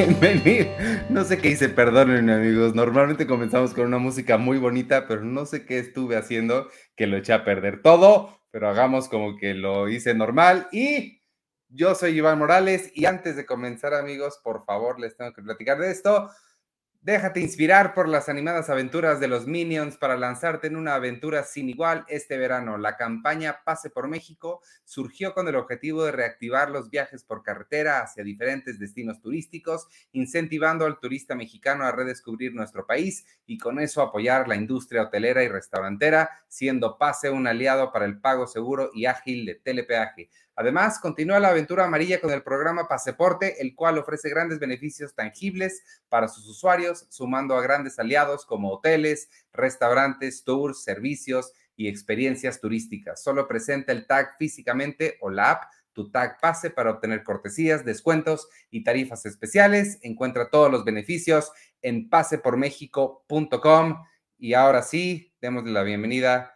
Bienvenido. No sé qué hice, perdónenme amigos. Normalmente comenzamos con una música muy bonita, pero no sé qué estuve haciendo que lo eché a perder todo, pero hagamos como que lo hice normal. Y yo soy Iván Morales y antes de comenzar amigos, por favor, les tengo que platicar de esto. Déjate inspirar por las animadas aventuras de los Minions para lanzarte en una aventura sin igual este verano. La campaña Pase por México surgió con el objetivo de reactivar los viajes por carretera hacia diferentes destinos turísticos, incentivando al turista mexicano a redescubrir nuestro país y con eso apoyar la industria hotelera y restaurantera, siendo Pase un aliado para el pago seguro y ágil de telepeaje. Además, continúa la aventura amarilla con el programa Paseporte, el cual ofrece grandes beneficios tangibles para sus usuarios, sumando a grandes aliados como hoteles, restaurantes, tours, servicios y experiencias turísticas. Solo presenta el tag físicamente o la app tu tag pase para obtener cortesías, descuentos y tarifas especiales. Encuentra todos los beneficios en pasepormexico.com. Y ahora sí, démosle la bienvenida.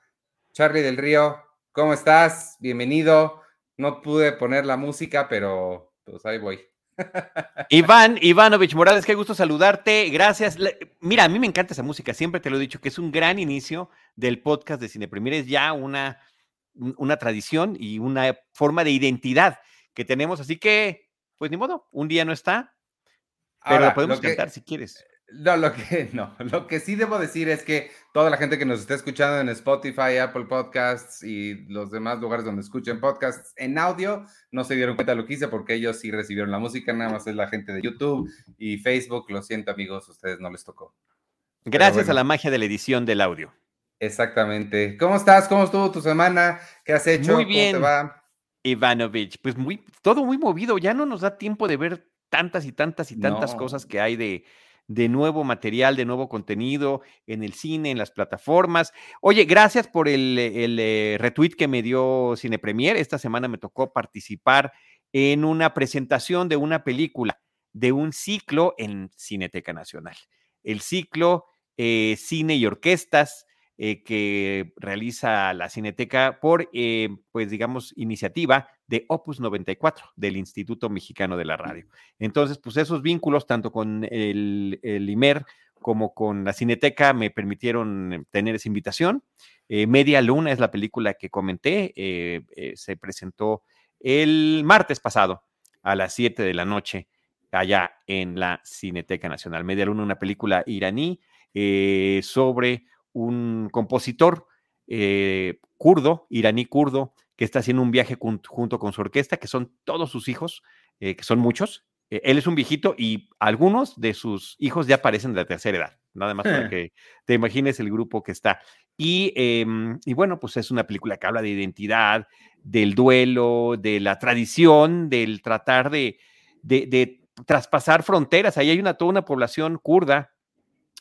Charlie del Río, ¿cómo estás? Bienvenido. No pude poner la música, pero pues ahí voy. Iván Ivanovich Morales, qué gusto saludarte. Gracias. Mira, a mí me encanta esa música, siempre te lo he dicho, que es un gran inicio del podcast de Cine Premier. Es ya una, una tradición y una forma de identidad que tenemos. Así que, pues ni modo, un día no está, pero la podemos cantar si quieres. No, lo que no, lo que sí debo decir es que toda la gente que nos está escuchando en Spotify, Apple Podcasts y los demás lugares donde escuchen podcasts en audio, no se dieron cuenta de lo que hice porque ellos sí recibieron la música, nada más es la gente de YouTube y Facebook. Lo siento, amigos, ustedes no les tocó. Gracias a la magia de la edición del audio. Exactamente. ¿Cómo estás? ¿Cómo estuvo tu semana? ¿Qué has hecho? Muy bien. ¿Cómo te va? Ivanovich, pues muy, todo muy movido. Ya no nos da tiempo de ver tantas y tantas y tantas cosas que hay de, de nuevo material, de nuevo contenido en el cine, en las plataformas. Oye, gracias por el, eh, retweet que me dio Cine Premier. Esta semana me tocó participar en una presentación de una película, de un ciclo en Cineteca Nacional. El ciclo eh, Cine y Orquestas eh, que realiza la Cineteca por, pues digamos, iniciativa de Opus 94 del Instituto Mexicano de la Radio. Entonces, pues esos vínculos, tanto con el, IMER como con la Cineteca, me permitieron tener esa invitación. Eh, Media Luna es la película que comenté, se presentó el martes pasado a las 7 de la noche allá en la Cineteca Nacional. Media Luna, una película iraní sobre un compositor eh, kurdo, iraní kurdo, que está haciendo un viaje junto con su orquesta, que son todos sus hijos, eh, que son muchos. Eh, él es un viejito y algunos de sus hijos ya aparecen de la tercera edad, nada más para que te imagines el grupo que está. Y, em, y, bueno, pues es una película que habla de identidad, del duelo, de la tradición, del tratar de, de, de traspasar fronteras. Ahí hay una, toda una población kurda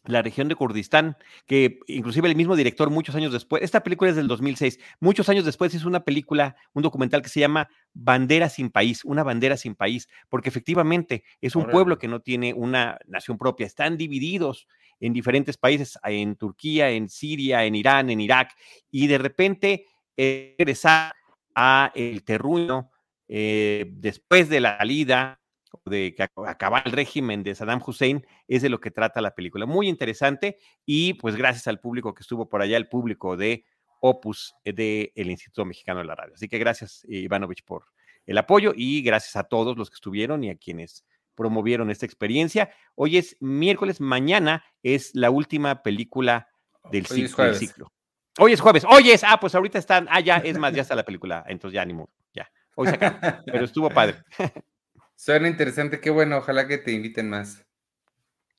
la región de Kurdistán, que inclusive el mismo director muchos años después, esta película es del 2006, muchos años después hizo una película, un documental que se llama Bandera sin país, una bandera sin país, porque efectivamente es un pueblo que no tiene una nación propia, están divididos en diferentes países, en Turquía, en Siria, en Irán, en Irak, y de repente eh, regresar a el terruño eh, después de la salida de acabar el régimen de Saddam Hussein, es de lo que trata la película. Muy interesante y pues gracias al público que estuvo por allá, el público de Opus del Instituto Mexicano de la Radio. Así que gracias, Ivanovich, por el apoyo y gracias a todos los que estuvieron y a quienes promovieron esta experiencia. Hoy es miércoles, mañana es la última película del, ciclo, Hoy es jueves, hoy es, ah, pues ahorita están, ah, ya, es más, ya está la película, entonces ya ni modo, ya, hoy se acaba, pero estuvo padre. Suena interesante, qué bueno, ojalá que te inviten más.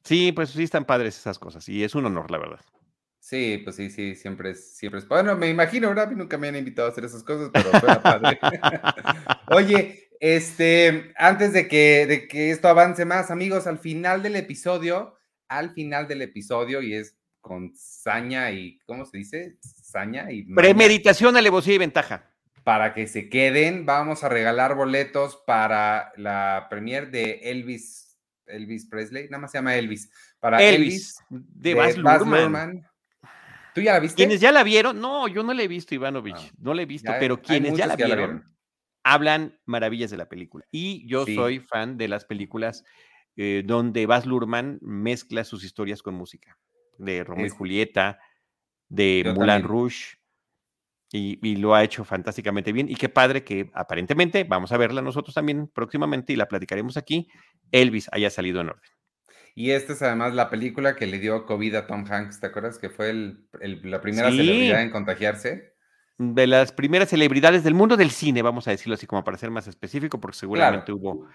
Sí, pues sí están padres esas cosas y es un honor, la verdad. Sí, pues sí, sí, siempre es, siempre es. Bueno, me imagino, ¿verdad? nunca me han invitado a hacer esas cosas, pero suena padre. Oye, este, antes de que, de que esto avance más, amigos, al final del episodio, al final del episodio, y es con saña y, ¿cómo se dice? Saña y. Premeditación, alevosía y ventaja para que se queden. Vamos a regalar boletos para la premier de Elvis, Elvis Presley, nada más se llama Elvis. Para Elvis, de, Baz, Luhrmann. ¿Tú ya la viste? Quienes ya la vieron, no, yo no la he visto, Ivanovich, ah, no la he visto, pero quienes ya la, vieron, hablan maravillas de la película. Y yo soy fan de las películas eh, donde Baz Luhrmann mezcla sus historias con música, de Romeo y Julieta, de Moulin Rouge, y, lo ha hecho fantásticamente bien. Y qué padre que aparentemente, vamos a verla nosotros también próximamente y la platicaremos aquí, Elvis haya salido en orden. Y esta es además la película que le dio COVID a Tom Hanks, ¿te acuerdas? Que fue la primera celebridad en contagiarse. De las primeras celebridades del mundo del cine, vamos a decirlo así como para ser más específico, porque seguramente hubo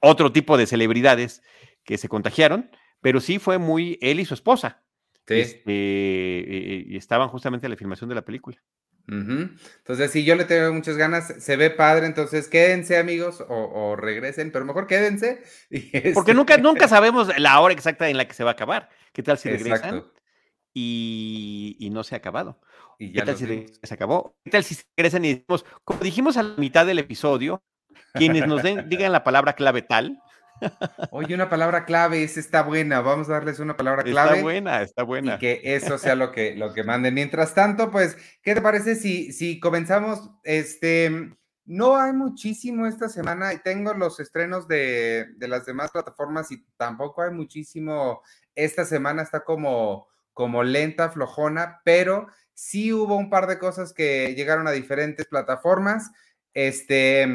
otro tipo de celebridades que se contagiaron, pero sí fue muy él y su esposa. Sí. Este, y estaban justamente en la filmación de la película. Entonces, sí, yo le tengo muchas ganas, se ve padre, entonces quédense amigos o, regresen, pero mejor quédense. Porque nunca, nunca sabemos la hora exacta en la que se va a acabar. ¿Qué tal si regresan y, no se ha acabado? Y ya ¿Qué tal si se acabó? ¿Qué tal si regresan y decimos, como dijimos a la mitad del episodio, quienes nos den, digan la palabra clave tal, Oye, una palabra clave, esa está buena. Vamos a darles una palabra clave. Está buena, está buena. Y que eso sea lo que, lo que manden. Mientras tanto, pues, ¿qué te parece si, si comenzamos? Este, no hay muchísimo esta semana y tengo los estrenos de, de, las demás plataformas y tampoco hay muchísimo. Esta semana está como, como lenta, flojona, pero sí hubo un par de cosas que llegaron a diferentes plataformas. Este,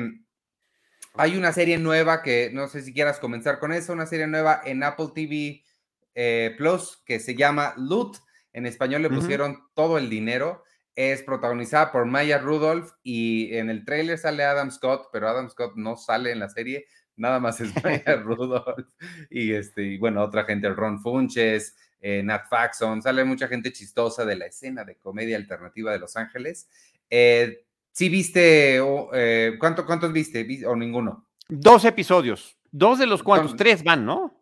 hay una serie nueva que no sé si quieras comenzar con eso, una serie nueva en Apple TV eh, Plus que se llama Loot. En español le pusieron todo el dinero. Es protagonizada por Maya Rudolph y en el tráiler sale Adam Scott, pero Adam Scott no sale en la serie. Nada más es Maya Rudolph y este y bueno otra gente, Ron Funches, eh, Nat Faxon, sale mucha gente chistosa de la escena de comedia alternativa de Los Ángeles. Eh, ¿Sí viste, eh, ¿cuánto, cuántos viste o ninguno? Dos episodios, dos de los cuantos, tres van, ¿no?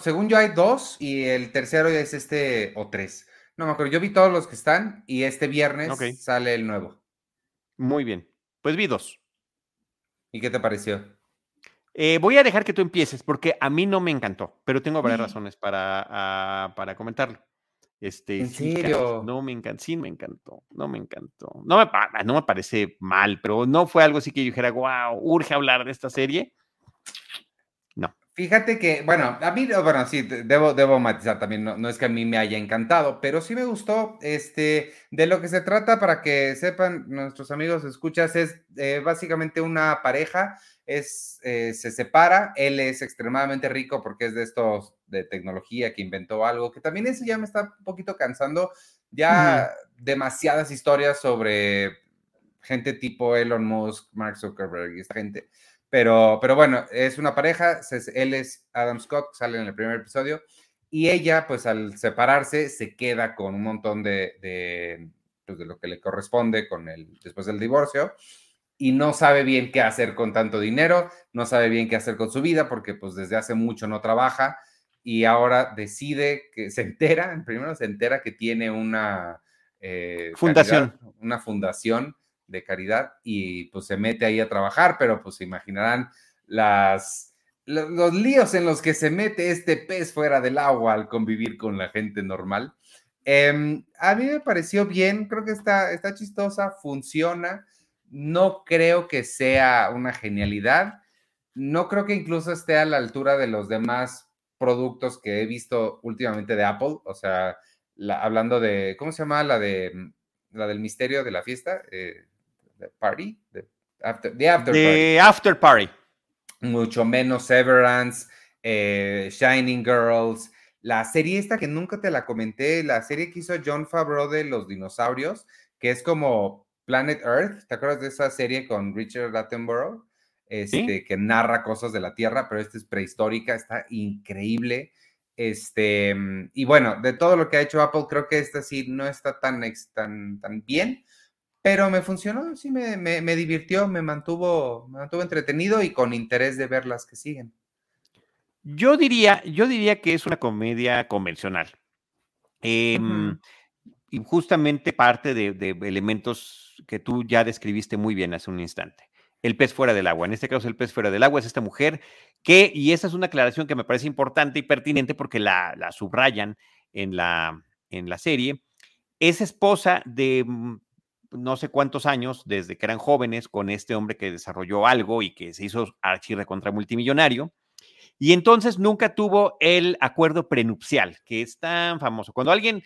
según yo hay dos y el tercero es este o tres. No me acuerdo, yo vi todos los que están y este viernes sale el nuevo. Muy bien, pues vi dos. ¿Y qué te pareció? Eh, voy a dejar que tú empieces porque a mí no me encantó, pero tengo varias razones para, ah, para comentarlo. Este, ¿En serio? no me encantó, sí me encantó, no me encantó. No me, no me parece mal, pero no fue algo así que yo dijera, wow, urge hablar de esta serie. No. Fíjate que, bueno, a mí, bueno, sí, debo, debo matizar también, no, es que a mí me haya encantado, pero sí me gustó, este, de lo que se trata, para que sepan nuestros amigos escuchas, es eh, básicamente una pareja es, eh, se separa, él es extremadamente rico porque es de estos de tecnología que inventó algo, que también eso ya me está un poquito cansando, ya demasiadas historias sobre gente tipo Elon Musk, Mark Zuckerberg y esta gente, pero, pero bueno, es una pareja, él es Adam Scott, sale en el primer episodio, y ella pues al separarse se queda con un montón de, de, pues, de lo que le corresponde con el, después del divorcio, y no sabe bien qué hacer con tanto dinero, no sabe bien qué hacer con su vida porque pues desde hace mucho no trabaja y ahora decide que se entera, primero se entera que tiene una eh, fundación, una fundación de caridad y pues se mete ahí a trabajar, pero pues se imaginarán las, los, líos en los que se mete este pez fuera del agua al convivir con la gente normal. Em, a mí me pareció bien, creo que está, está chistosa, funciona no creo que sea una genialidad. No creo que incluso esté a la altura de los demás productos que he visto últimamente de Apple. O sea, hablando de, ¿cómo se llama la de mm, la del misterio de la fiesta? Eh, party, the after, party. after party. Mucho menos Severance, eh, Shining Girls, la serie esta que nunca te la comenté, la serie que hizo John Favreau de los dinosaurios, que es como Planet Earth, ¿te acuerdas de esa serie con Richard Attenborough? Este, que narra cosas de la Tierra, pero esta es prehistórica, está increíble. Este, y bueno, de todo lo que ha hecho Apple, creo que esta sí no está tan, tan, tan bien, pero me funcionó, sí me, me, divirtió, me mantuvo, me mantuvo entretenido y con interés de ver las que siguen. Yo diría, yo diría que es una comedia convencional. Eh, y justamente parte de, elementos que tú ya describiste muy bien hace un instante. El pez fuera del agua. En este caso, el pez fuera del agua es esta mujer que, y esa es una aclaración que me parece importante y pertinente porque la, subrayan en la, en la serie, es esposa de mm, no sé cuántos años, desde que eran jóvenes, con este hombre que desarrolló algo y que se hizo archirre contra multimillonario. Y entonces nunca tuvo el acuerdo prenupcial, que es tan famoso. Cuando alguien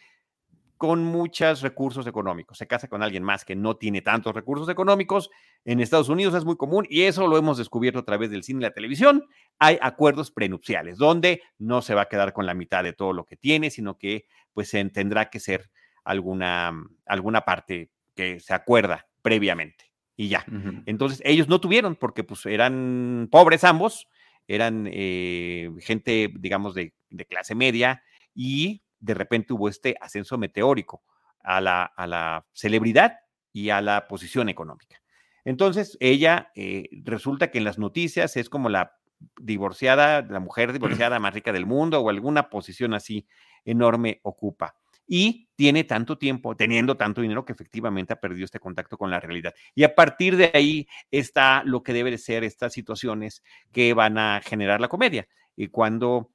con muchos recursos económicos. Se casa con alguien más que no tiene tantos recursos económicos. En Estados Unidos es muy común y eso lo hemos descubierto a través del cine y la televisión. Hay acuerdos prenupciales donde no se va a quedar con la mitad de todo lo que tiene, sino que pues tendrá que ser alguna, alguna parte que se acuerda previamente y ya. Entonces ellos no tuvieron porque pues eran pobres ambos, eran eh, gente digamos de, de clase media y de repente hubo este ascenso meteórico a la, a la celebridad y a la posición económica. Entonces, ella eh, resulta que en las noticias es como la divorciada, la mujer divorciada más rica del mundo o alguna posición así enorme ocupa. Y tiene tanto tiempo, teniendo tanto dinero que efectivamente ha perdido este contacto con la realidad. Y a partir de ahí está lo que debe de ser estas situaciones que van a generar la comedia. Y cuando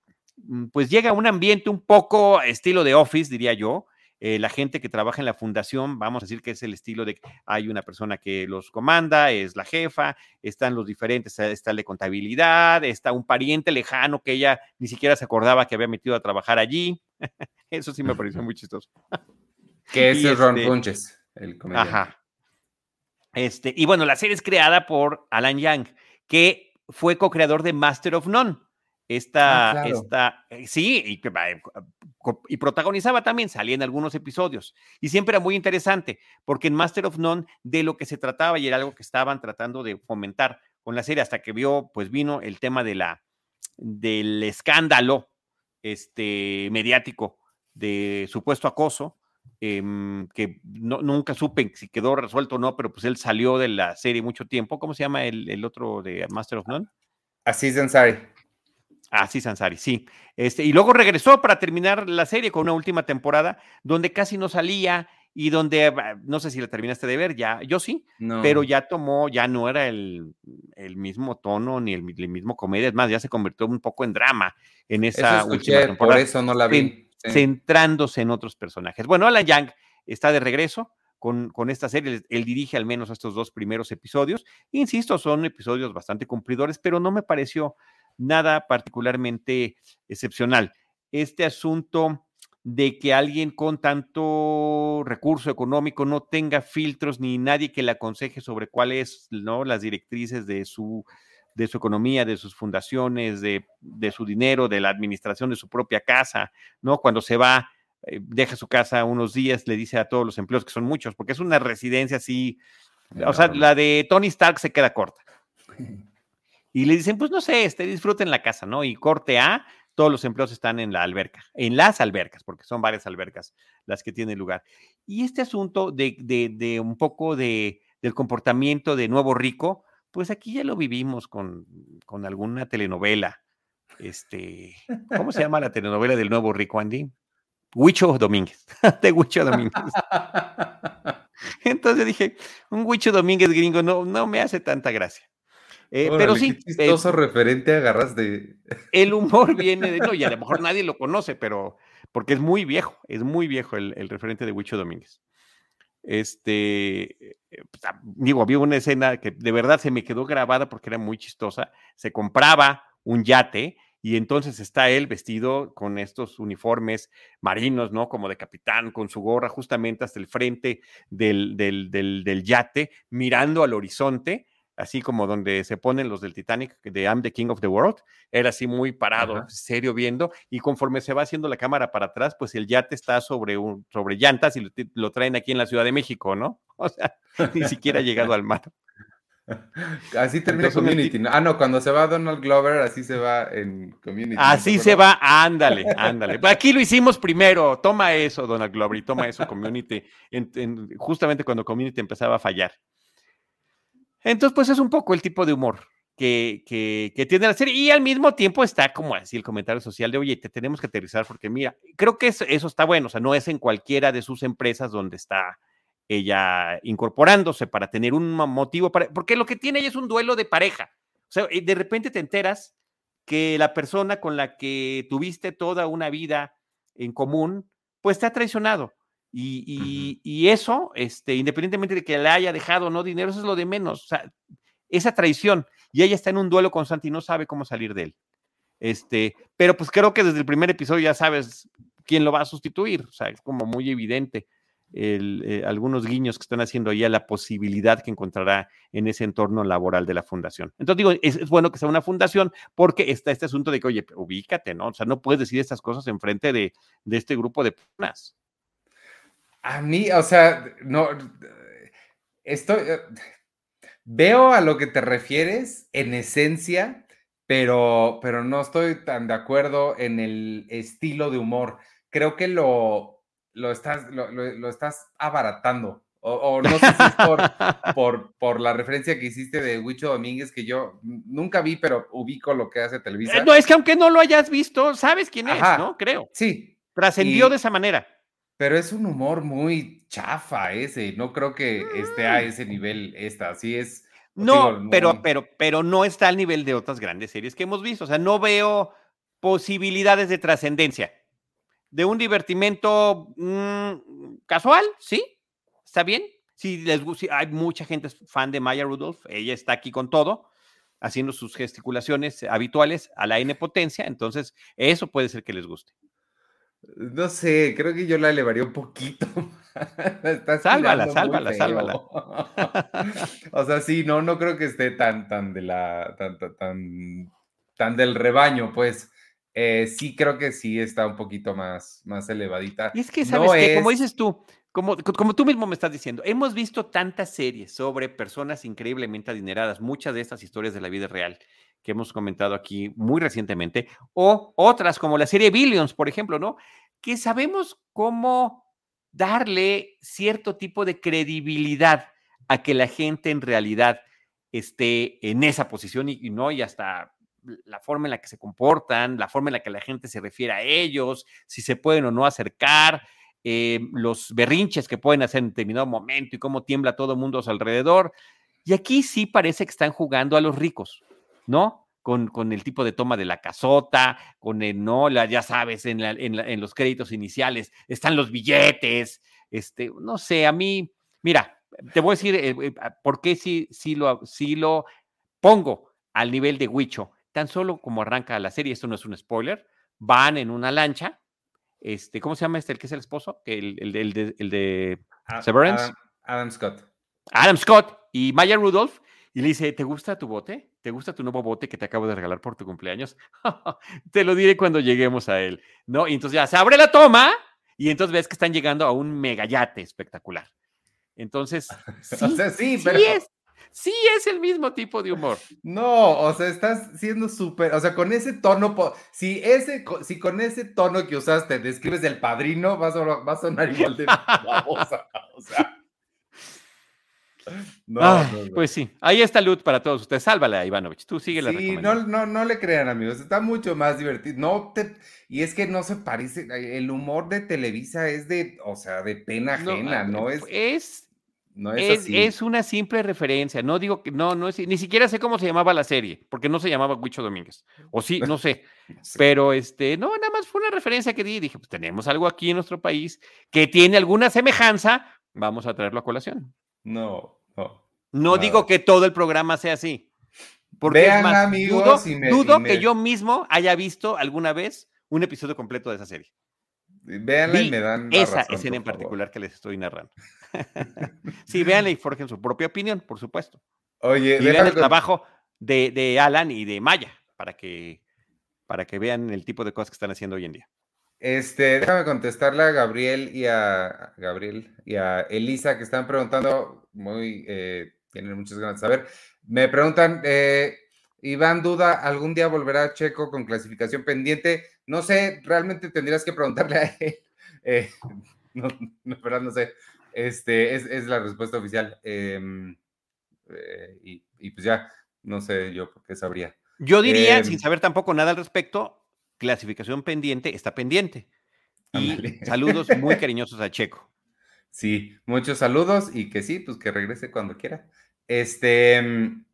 pues llega a un ambiente un poco estilo de office, diría yo. Eh, la gente que trabaja en la fundación, vamos a decir que es el estilo de hay una persona que los comanda, es la jefa, están los diferentes, está el de contabilidad, está un pariente lejano que ella ni siquiera se acordaba que había metido a trabajar allí. Eso sí me pareció muy chistoso. Que es Ron este Funches, el comediante. Ajá. Este, y bueno, la serie es creada por Alan Young, que fue co-creador de Master of None. Esta, esta, sí, y, y, protagonizaba también, salía en algunos episodios. Y siempre era muy interesante, porque en Master of None de lo que se trataba y era algo que estaban tratando de fomentar con la serie, hasta que vio, pues vino el tema de la, del escándalo este, mediático de supuesto acoso, em, que no, nunca supe si quedó resuelto o no, pero pues él salió de la serie mucho tiempo. ¿Cómo se llama el, el otro de Master of None? Ansari. Ah, sí, Sansari, sí. Este, y luego regresó para terminar la serie con una última temporada donde casi no salía y donde, ah, no sé si la terminaste de ver, ya, yo sí, pero ya tomó, ya no era el, mismo tono ni el, mismo comedia, es más, ya se convirtió un poco en drama en esa última temporada. Por eso no la vi. Centrándose en otros personajes. Bueno, Alan Young está de regreso. Con, con, esta serie. Él dirige al menos estos dos primeros episodios. Insisto, son episodios bastante cumplidores, pero no me pareció nada particularmente excepcional. Este asunto de que alguien con tanto recurso económico no tenga filtros ni nadie que le aconseje sobre cuáles ¿no? las directrices de su, de su economía, de sus fundaciones, de, su dinero, de la administración de su propia casa, ¿no? Cuando se va, eh, deja su casa unos días, le dice a todos los empleos, que son muchos, porque es una residencia así, o sea, la de Tony Stark se queda corta. y le dicen, pues no sé, este, disfruten la casa, ¿no? Y corte A, todos los empleos están en la alberca, en las albercas, porque son varias albercas las que tienen lugar. Y este asunto de, de, un poco de, del comportamiento de Nuevo Rico, pues aquí ya lo vivimos con, con alguna telenovela. Este, ¿cómo se llama la telenovela del Nuevo Rico, Andy? Huicho Domínguez, de Huicho Domínguez. Entonces dije, un Huicho Domínguez gringo no, no me hace tanta gracia. Eh, pero sí. Qué chistoso referente agarras de. El humor viene de. No, y a lo mejor nadie lo conoce, pero. Porque es muy viejo, es muy viejo el, referente de Huicho Domínguez. Este. Eh, digo, había una escena que de verdad se me quedó grabada porque era muy chistosa. Se compraba un yate y entonces está él vestido con estos uniformes marinos, ¿no? Como de capitán, con su gorra justamente hasta el frente del, del, del yate, mirando al horizonte así como donde se ponen los del Titanic, de I'm the King of the World, era así muy parado, serio viendo, y conforme se va haciendo la cámara para atrás, pues el yate está sobre, un, sobre llantas y lo, traen aquí en la Ciudad de México, ¿no? O sea, ni siquiera ha llegado al mar. Así termina Community. Ah, no, cuando se va Donald Glover, así se va en Community. Así se va, ándale, ándale. Aquí lo hicimos primero, toma eso, Donald Glover, y toma eso, Community, justamente cuando Community empezaba a fallar. Entonces, pues es un poco el tipo de humor que, que, tiene la serie y al mismo tiempo está como así el comentario social de, oye, te tenemos que aterrizar porque mira, creo que eso, está bueno, o sea, no es en cualquiera de sus empresas donde está ella incorporándose para tener un motivo, para, porque lo que tiene ella es un duelo de pareja. O sea, de repente te enteras que la persona con la que tuviste toda una vida en común, pues te ha traicionado. Y, eso, este, independientemente de que le haya dejado o no dinero, eso es lo de menos. O sea, esa traición. Y ella está en un duelo constante y no sabe cómo salir de él. Este, pero pues creo que desde el primer episodio ya sabes quién lo va a sustituir. O sea, es como muy evidente eh, algunos guiños que están haciendo ahí a la posibilidad que encontrará en ese entorno laboral de la fundación. Entonces digo, es, bueno que sea una fundación porque está este asunto de que, oye, ubícate, ¿no? O sea, no puedes decir estas cosas enfrente de, de este grupo de personas. A mí, o sea, no, estoy, eh, veo a lo que te refieres en esencia, pero, pero no estoy tan de acuerdo en el estilo de humor. Creo que lo, lo estás, lo, estás abaratando. O, no sé si es por, por, la referencia que hiciste de Huicho Domínguez, que yo nunca vi, pero ubico lo que hace Televisa. Eh, no, es que aunque no lo hayas visto, sabes quién es, ¿no? Creo. Sí. Trascendió de esa manera. Pero es un humor muy chafa ese, no creo que esté a mm. ese nivel esta, así es. No, pero, pero, pero no está al nivel de otras grandes series que hemos visto, o sea, no veo posibilidades de trascendencia de un divertimento mm, casual, ¿sí? ¿Está bien? Si les gusta, hay mucha gente fan de Maya Rudolph, ella está aquí con todo, haciendo sus gesticulaciones habituales a la N potencia, entonces eso puede ser que les guste. No sé, creo que yo la elevaría un poquito. sálvala, sálvala, sálvala. o sea, sí, no, no creo que esté tan, tan de la, tan, tan, tan del rebaño, pues. Eh, sí creo que sí está un poquito más, más elevadita. Y es que, ¿sabes que Como dices tú, como, como tú mismo me estás diciendo, hemos visto tantas series sobre personas increíblemente adineradas, muchas de estas historias de la vida real que hemos comentado aquí muy recientemente, o otras como la serie Billions, por ejemplo, ¿no? Que sabemos cómo darle cierto tipo de credibilidad a que la gente en realidad esté en esa posición y, no, y hasta la forma en la que se comportan, la forma en la que la gente se refiere a ellos, si se pueden o no acercar, eh, los berrinches que pueden hacer en determinado momento y cómo tiembla todo el mundo a su alrededor. Y aquí sí parece que están jugando a los ricos, ¿no? Con, con el tipo de toma de la casota, con el, no, la, ya sabes, en, en, los créditos iniciales están los billetes, este, no sé, a mí, mira, te voy a decir eh, eh, por qué sí, sí, lo, sí lo pongo al nivel de Huicho tan solo como arranca la serie, esto no es un spoiler, van en una lancha, este, ¿cómo se llama este, el que es el esposo? El, el, de, el de, Severance. Adam, Scott. Adam Scott y Maya Rudolph, y le dice, ¿te gusta tu bote? ¿Te gusta tu nuevo bote que te acabo de regalar por tu cumpleaños? te lo diré cuando lleguemos a él, ¿no? Y entonces ya se abre la toma y entonces ves que están llegando a un megayate espectacular. Entonces, sí, sí, pero... sí es, sí es el mismo tipo de humor. No, o sea, estás siendo súper, o sea, con ese tono, si, ese, si con ese tono que usaste describes el padrino, va a, sonar igual de babosa, o sea. No, Pues sí, ahí está Lut para todos ustedes. Sálvala, Ivanovich. Tú sigue la Sí, no, no, no le crean, amigos. Está mucho más divertido. No te, y es que no se parece. El humor de Televisa es de, o sea, de pena ajena, ¿no? Es, es es, una simple referencia. No digo que no, no es, ni siquiera sé cómo se llamaba la serie, porque no se llamaba Huicho Domínguez. O sí, no sé. Pero este, no, nada más fue una referencia que di. Dije, pues tenemos algo aquí en nuestro país que tiene alguna semejanza. Vamos a traerlo a colación. No, no. No digo que todo el programa sea así. Porque Vean, amigos, dudo, que yo mismo haya visto alguna vez un episodio completo de esa serie. Véanla y me dan. esa escena en particular que les estoy narrando. sí, véanla y forjen su propia opinión, por supuesto. Oye, y vean el trabajo de, Alan y de Maya para que, para que vean el tipo de cosas que están haciendo hoy en día. Este, déjame contestarle a Gabriel y a Gabriel y a Elisa que están preguntando, muy, eh, tienen muchas ganas de saber. Me preguntan, eh, Iván duda, ¿algún día volverá Checo con clasificación pendiente? No sé, realmente tendrías que preguntarle a él. Eh, no, no, verdad no sé. Este, es, la respuesta oficial. Em, eh, y, pues ya, no sé yo por qué sabría. Yo diría, sin em, saber tampoco nada al respecto, clasificación pendiente está pendiente. Y saludos muy cariñosos a Checo. Sí, muchos saludos y que sí, pues que regrese cuando quiera. Este, em,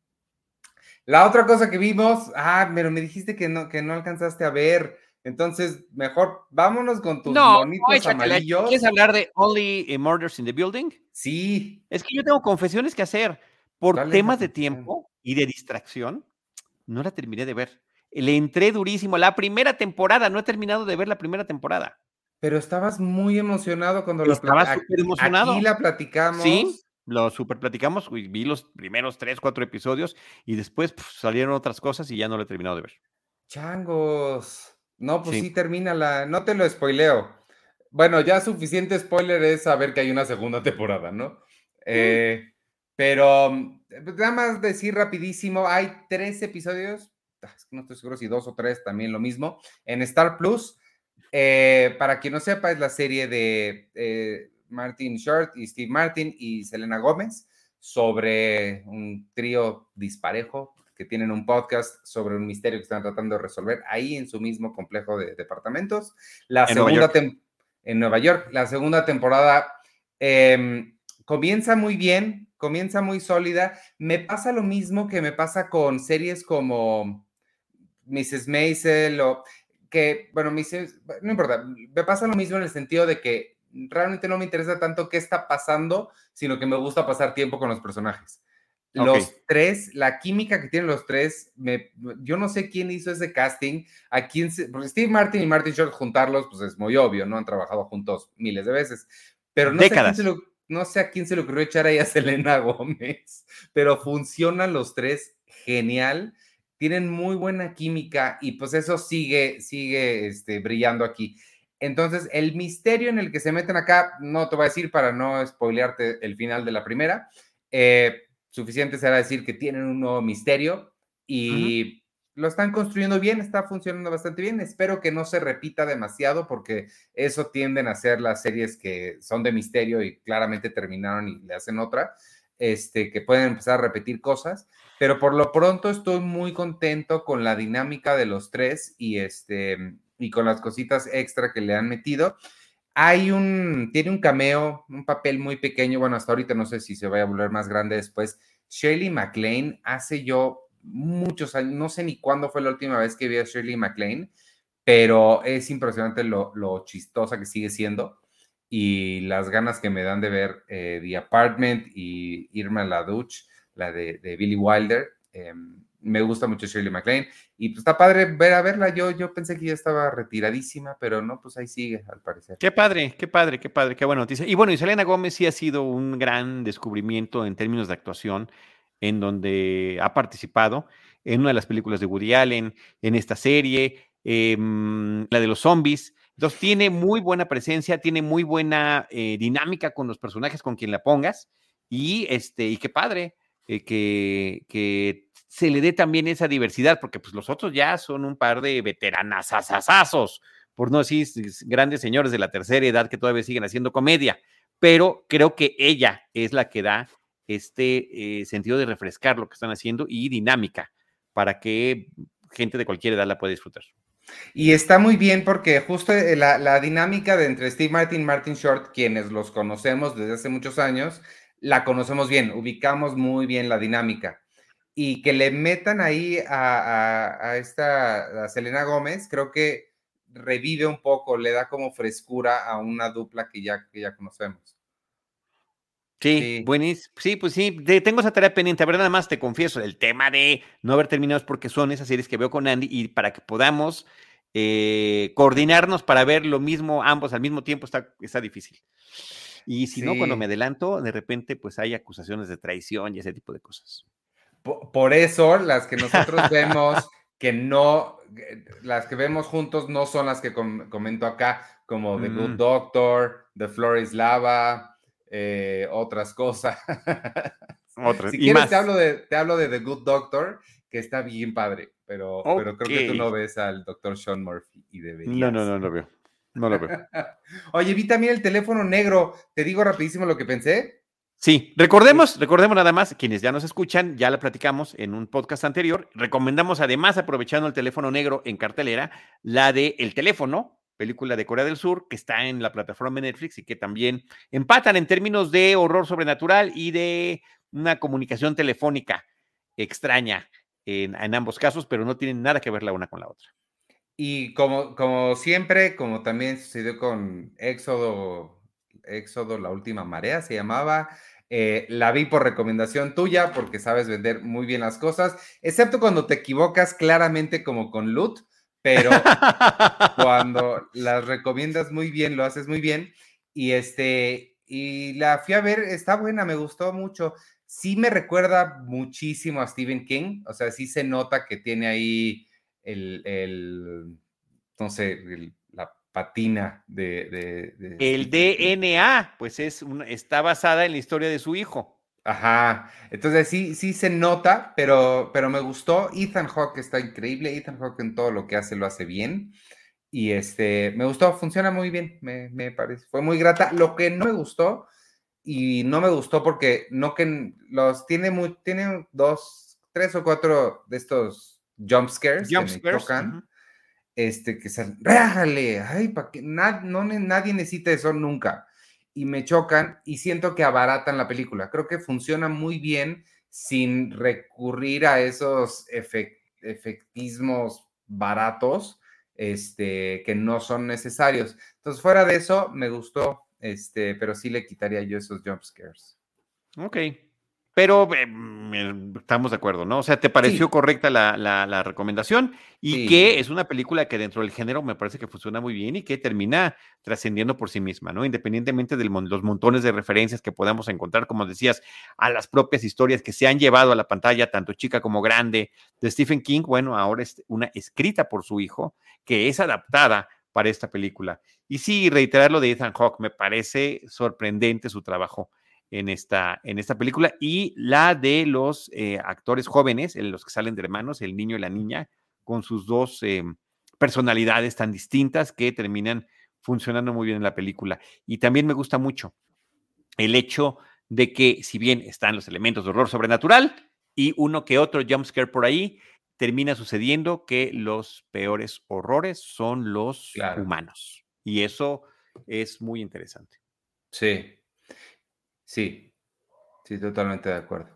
la otra cosa que vimos, ah, pero me dijiste que no, que no alcanzaste a ver. Entonces, mejor vámonos con tus no, bonitos amarillos. ¿Quieres hablar de Only Murders in the Building? Sí. Es que yo tengo confesiones que hacer. Por temas de tiempo y de distracción, no la terminé de ver. Le entré durísimo. La primera temporada, no he terminado de ver la primera temporada. Pero estabas muy emocionado cuando súper emocionado. Aquí la platicamos. Sí, lo super platicamos. Vi los primeros tres, cuatro episodios y después salieron otras cosas y ya no lo he terminado de ver. Changos. No, pues sí. termina la. No te lo spoileo. Bueno, ya suficiente spoiler es saber que hay una segunda temporada, ¿no? Eh, pero pues, nada más decir rapidísimo, hay tres episodios, no estoy seguro si dos o tres también lo mismo, en Star Plus. Eh, para quien no sepa, es la serie de eh, Martin Short y Steve Martin y Selena Gómez sobre un trío disparejo que tienen un podcast sobre un misterio que están tratando de resolver ahí en su mismo complejo de departamentos. La segunda en Nueva York, la segunda temporada em, comienza muy bien, comienza muy sólida. Me pasa lo mismo que me pasa con series como Mrs. Maisel o que, bueno, no importa, me pasa lo mismo en el sentido de que realmente no me interesa tanto qué está pasando, sino que me gusta pasar tiempo con los personajes. Los tres, la química que tienen los tres, me, yo no sé quién hizo ese casting, a quién porque Steve Martin y Martin Short juntarlos, pues es muy obvio, ¿no? Han trabajado juntos miles de veces, pero no, sé a, quién se, lo, no sé a quién se le ocurrió echar ahí a Selena Gómez, pero funcionan los tres genial tienen muy buena química y pues eso sigue, sigue este, brillando aquí. Entonces, el misterio en el que se meten acá, no te voy a decir para no spoilearte el final de la primera, eh, suficiente será decir que tienen un nuevo misterio y lo están construyendo bien, está funcionando bastante bien. Espero que no se repita demasiado porque eso tienden a ser las series que son de misterio y claramente terminaron y le hacen otra, este, que pueden empezar a repetir cosas pero por lo pronto estoy muy contento con la dinámica de los tres y este y con las cositas extra que le han metido. Hay un, tiene un cameo, un papel muy pequeño, bueno, hasta ahorita no sé si se vaya a volver más grande después. Shirley MacLaine hace yo muchos años, no sé ni cuándo fue la última vez que vi a Shirley MacLaine, pero es impresionante lo, chistosa que sigue siendo y las ganas que me dan de ver eh, The Apartment y Irma Laduch la de, Billy Wilder. Em, me gusta mucho Shirley MacLaine y pues está padre ver a verla. Yo, yo pensé que ya estaba retiradísima, pero no, pues ahí sigue al parecer. Qué padre, qué padre, qué padre, qué buena noticia. Y bueno, y Selena Gómez sí ha sido un gran descubrimiento en términos de actuación, en donde ha participado en una de las películas de Woody Allen, en esta serie, em, la de los zombies. Entonces tiene muy buena presencia, tiene muy buena eh, dinámica con los personajes con quien la pongas y este y qué padre. Eh, que, se le dé también esa diversidad, porque pues los otros ya son un par de veteranazazazazos, por no decir grandes señores de la tercera edad que todavía siguen haciendo comedia, pero creo que ella es la que da este eh, sentido de refrescar lo que están haciendo y dinámica para que gente de cualquier edad la pueda disfrutar. Y está muy bien porque justo eh, la, la, dinámica de entre Steve Martin y Martin Short, quienes los conocemos desde hace muchos años, la conocemos bien, ubicamos muy bien la dinámica. Y que le metan ahí a, esta Selena Gómez, creo que revive un poco, le da como frescura a una dupla que ya, que ya conocemos. Sí, buenísimo. Sí, pues sí, tengo esa tarea pendiente. A ver, nada más te confieso, el tema de no haber terminado es porque son esas series que veo con Andy y para que podamos eh, coordinarnos para ver lo mismo ambos al mismo tiempo está, está difícil. Y si no, cuando me adelanto, de repente pues hay acusaciones de traición y ese tipo de cosas. Por, eso las que nosotros vemos que no, eh, las que vemos juntos no son las que comento acá, como The Good mm. Doctor, The Floor is Lava, eh, otras cosas. Otras. si quieres, Te, hablo de, te hablo de The Good Doctor, que está bien padre, pero, pero creo que tú no ves al Dr. Sean Murphy y deberías. No, no, no lo veo. No lo veo. Oye, vi también el teléfono negro. Te digo rapidísimo lo que pensé. Sí, recordemos, recordemos nada más, quienes ya nos escuchan, ya la platicamos en un podcast anterior. Recomendamos además, aprovechando el teléfono negro en cartelera, la de El teléfono, película de Corea del Sur, que está en la plataforma de Netflix y que también empatan en términos de horror sobrenatural y de una comunicación telefónica extraña en, en ambos casos, pero no tienen nada que ver la una con la otra. Y como, como siempre, como también sucedió con Éxodo, Éxodo, la última marea se llamaba, Eh, la vi por recomendación tuya porque sabes vender muy bien las cosas, excepto cuando te equivocas claramente como con Loot, pero cuando las recomiendas muy bien, lo haces muy bien. Y este, y la fui a ver, está buena, me gustó mucho. Sí me recuerda muchísimo a Stephen King, o sea, sí se nota que tiene ahí el, el no sé, la patina de... el DNA, pues es está basada en la historia de su hijo. Ajá, entonces sí, sí se nota, pero, pero me gustó. Ethan Hawke está increíble, Ethan Hawke en todo lo que hace lo hace bien. Y este, me gustó, funciona muy bien, me, me parece. Fue muy grata. Lo que no me gustó, y no me gustó porque no que los tiene muy, tiene dos, tres o cuatro de estos jump scares jump que me tocan. Este, que salen, ¡rájale! Ay, para que no, nadie necesita eso nunca. Y me chocan y siento que abaratan la película. Creo que funciona muy bien sin recurrir a esos efectismos baratos este, que no son necesarios. Entonces, fuera de eso, me gustó, este, pero sí le quitaría yo esos jump scares. Ok. Pero em, estamos de acuerdo, ¿no? O sea, ¿te pareció correcta la, recomendación? Y que es una película que dentro del género me parece que funciona muy bien y que termina trascendiendo por sí misma, ¿no? Independientemente de los montones de referencias que podamos encontrar, como decías, a las propias historias que se han llevado a la pantalla, tanto chica como grande, de Stephen King, bueno, ahora es una escrita por su hijo, que es adaptada para esta película. Y sí, reiterar lo de Ethan Hawke, me parece sorprendente su trabajo en esta, en esta película y la de los eh, actores jóvenes, los que salen de hermanos, el niño y la niña, con sus dos eh, personalidades tan distintas que terminan funcionando muy bien en la película. Y también me gusta mucho el hecho de que si bien están los elementos de horror sobrenatural y uno que otro jumpscare por ahí, termina sucediendo que los peores horrores son los humanos. Y eso es muy interesante. Sí, Sí, sí, totalmente de acuerdo.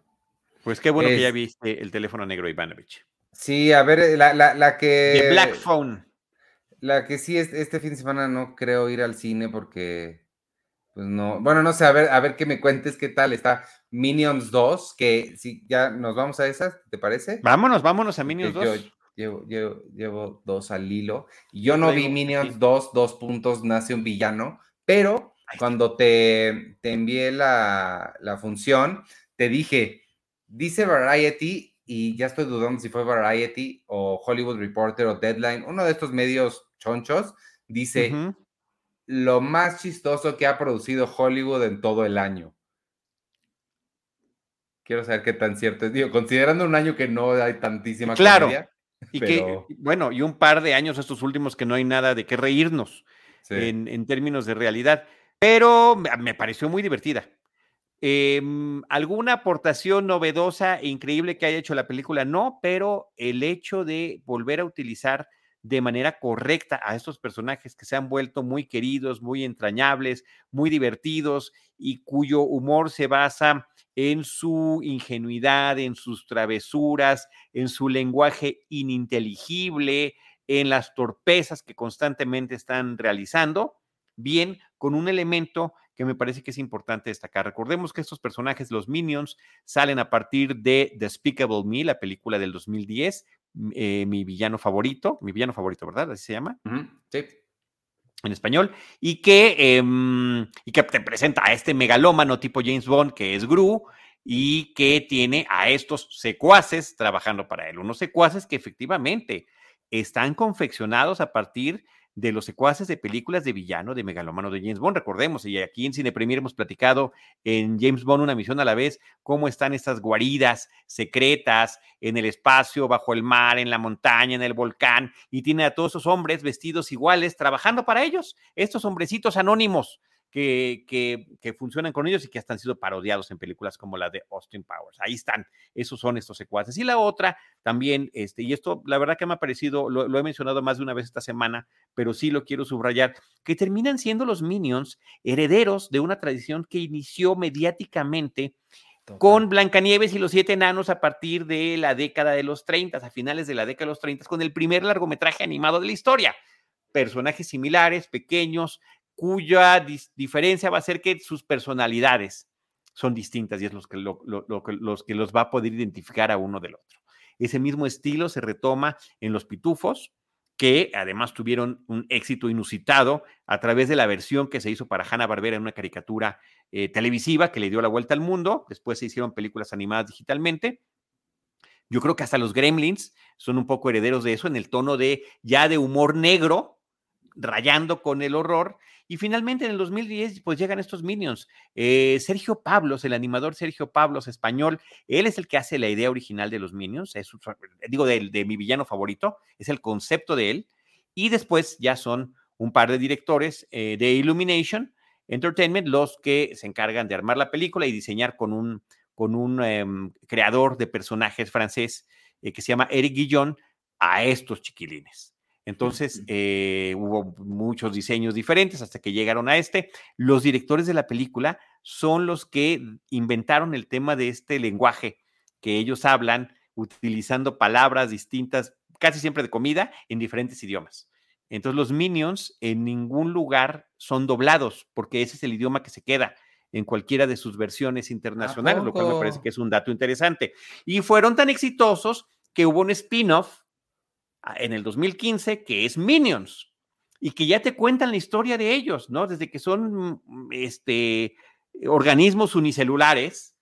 Pues qué bueno que ya viste el teléfono negro Ivanovich. Sí, a ver, la, la, la que. The Black Phone. La que sí, este, este fin de semana no creo ir al cine porque. Pues no. Bueno, no sé, a ver, a ver qué me cuentes qué tal. Está Minions 2, que sí, ya nos vamos a esas, ¿te parece? Vámonos, vámonos a Minions 2. Yo llevo, llevo, dos al hilo. Yo no vi Minions 2, dos puntos, nace un villano, pero cuando te, te envié la, función, te dije, dice Variety, y ya estoy dudando si fue Variety o Hollywood Reporter o Deadline, uno de estos medios chonchos, dice, lo más chistoso que ha producido Hollywood en todo el año. Quiero saber qué tan cierto es. Digo, considerando un año que no hay tantísima claro. y que, bueno, y un par de años estos últimos que no hay nada de qué reírnos en, en términos de realidad pero me pareció muy divertida. Em, ¿Alguna aportación novedosa e increíble que haya hecho la película? No, pero el hecho de volver a utilizar de manera correcta a estos personajes que se han vuelto muy queridos, muy entrañables, muy divertidos y cuyo humor se basa en su ingenuidad, en sus travesuras, en su lenguaje ininteligible, en las torpezas que constantemente están realizando bien con un elemento que me parece que es importante destacar. Recordemos que estos personajes, los Minions, salen a partir de Despicable Me, la película del 2010, eh, mi villano favorito, mi villano favorito, ¿verdad? Así se llama. Sí. En español, y que, em, y que te presenta a este megalómano tipo James Bond, que es Gru, y que tiene a estos secuaces trabajando para él. Unos secuaces que efectivamente están confeccionados a partir de los secuaces de películas de villano de megalomano de James Bond. Recordemos, y aquí en Cine Premier hemos platicado en James Bond una misión a la vez, cómo están estas guaridas secretas en el espacio, bajo el mar, en la montaña, en el volcán, y tiene a todos esos hombres vestidos iguales trabajando para ellos, estos hombrecitos anónimos que, funcionan con ellos y que hasta han sido parodiados en películas como la de Austin Powers. Ahí están, esos son estos secuaces. Y la otra también, este, y esto la verdad que me ha parecido, lo, he mencionado más de una vez esta semana, pero sí lo quiero subrayar, que terminan siendo los Minions herederos de una tradición que inició mediáticamente con Blancanieves y los siete enanos a partir de la década de los 30, a finales de la década de los 30, con el primer largometraje animado de la historia. Personajes similares, pequeños, cuya diferencia va a ser que sus personalidades son distintas y es los que, los que los va a poder identificar a uno del otro. Ese mismo estilo se retoma en los pitufos, que además tuvieron un éxito inusitado a través de la versión que se hizo para Hanna Barbera en una caricatura eh, televisiva que le dio la vuelta al mundo. Después se hicieron películas animadas digitalmente. Yo creo que hasta los Gremlins son un poco herederos de eso, en el tono de ya de humor negro, rayando con el horror. Y finalmente en el 2010, pues llegan estos Minions. Eh, Sergio Pablos, el animador Sergio Pablos español, él es el que hace la idea original de los Minions, es, digo, de, mi villano favorito, es el concepto de él. Y después ya son un par de directores eh, de Illumination Entertainment los que se encargan de armar la película y diseñar con un, con un em, creador de personajes francés eh, que se llama Eric Guillon a estos chiquilines. Entonces, eh, hubo muchos diseños diferentes hasta que llegaron a este. Los directores de la película son los que inventaron el tema de este lenguaje que ellos hablan utilizando palabras distintas, casi siempre de comida, en diferentes idiomas. Entonces, los minions en ningún lugar son doblados, porque ese es el idioma que se queda en cualquiera de sus versiones internacionales, lo cual me parece que es un dato interesante. Y fueron tan exitosos que hubo un spin-off en el 2015, que es Minions, y que ya te cuentan la historia de ellos, ¿no? Desde que son mm, este, organismos unicelulares